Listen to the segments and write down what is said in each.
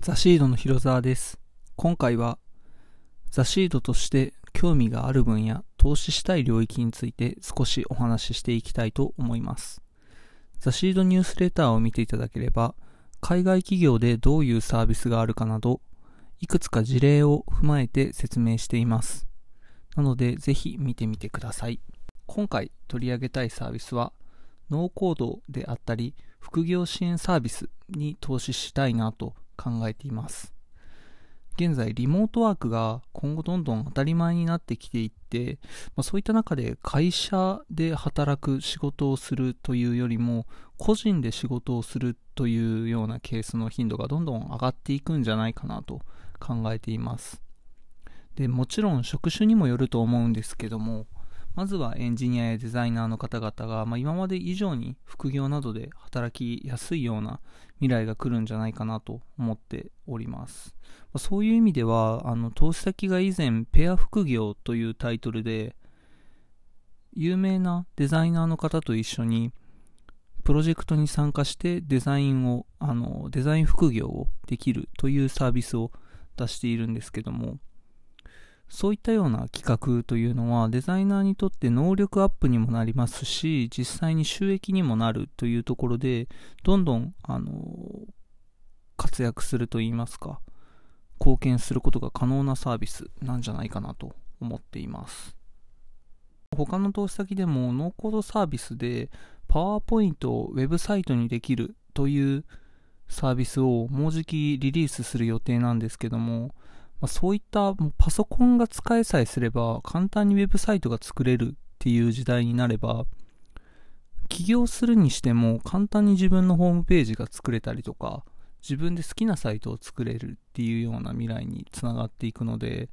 ザシードの広沢です。今回はザシードとして興味がある分野、投資したい領域について少しお話ししていきたいと思います。ザシードニュースレターを見ていただければ、海外企業でどういうサービスがあるかなど、いくつか事例を踏まえて説明しています。なので、ぜひ見てみてください。今回取り上げたいサービスは、ノーコードであったり、副業支援サービスに投資したいなと考えています。現在、リモートワークが今後どんどん当たり前になってきていって、まあ、そういった中で会社で働く仕事をするというよりも、個人で仕事をするというようなケースの頻度がどんどん上がっていくんじゃないかなと考えています。で、もちろん職種にもよると思うんですけども、まずはエンジニアやデザイナーの方々が、まあ、今まで以上に副業などで働きやすいような未来が来るんじゃないかなと思っております。まあ、そういう意味では、あの、投資先が以前、ペア副業というタイトルで、有名なデザイナーの方と一緒に、プロジェクトに参加してデザインを、あの、デザイン副業をできるというサービスを出しているんですけども、そういったような企画というのはデザイナーにとって能力アップにもなりますし、実際に収益にもなるというところで、どんどん、あの、活躍するといいますか、貢献することが可能なサービスなんじゃないかなと思っています。他の投資先でもノーコードサービスでパワーポイントをウェブサイトにできるというサービスをもうじきリリースする予定なんですけども、まあ、そういったパソコンが使えさえすれば簡単にウェブサイトが作れるっていう時代になれば起業するにしても簡単に自分のホームページが作れたりとか自分で好きなサイトを作れるっていうような未来につながっていくので、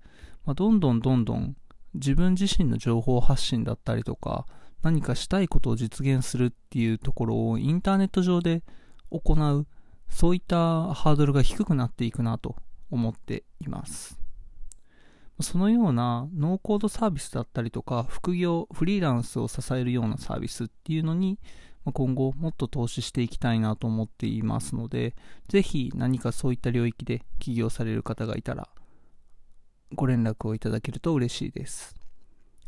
まあ、どんどんどんどん自分自身の情報発信だったりとか何かしたいことを実現するっていうところをインターネット上で行うそういったハードルが低くなっていくなと思っています。そのようなノーコードサービスだったりとか、副業、フリーランスを支えるようなサービスっていうのに、今後もっと投資していきたいなと思っていますので、ぜひ何かそういった領域で起業される方がいたら、ご連絡をいただけると嬉しいです。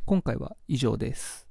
今回は以上です。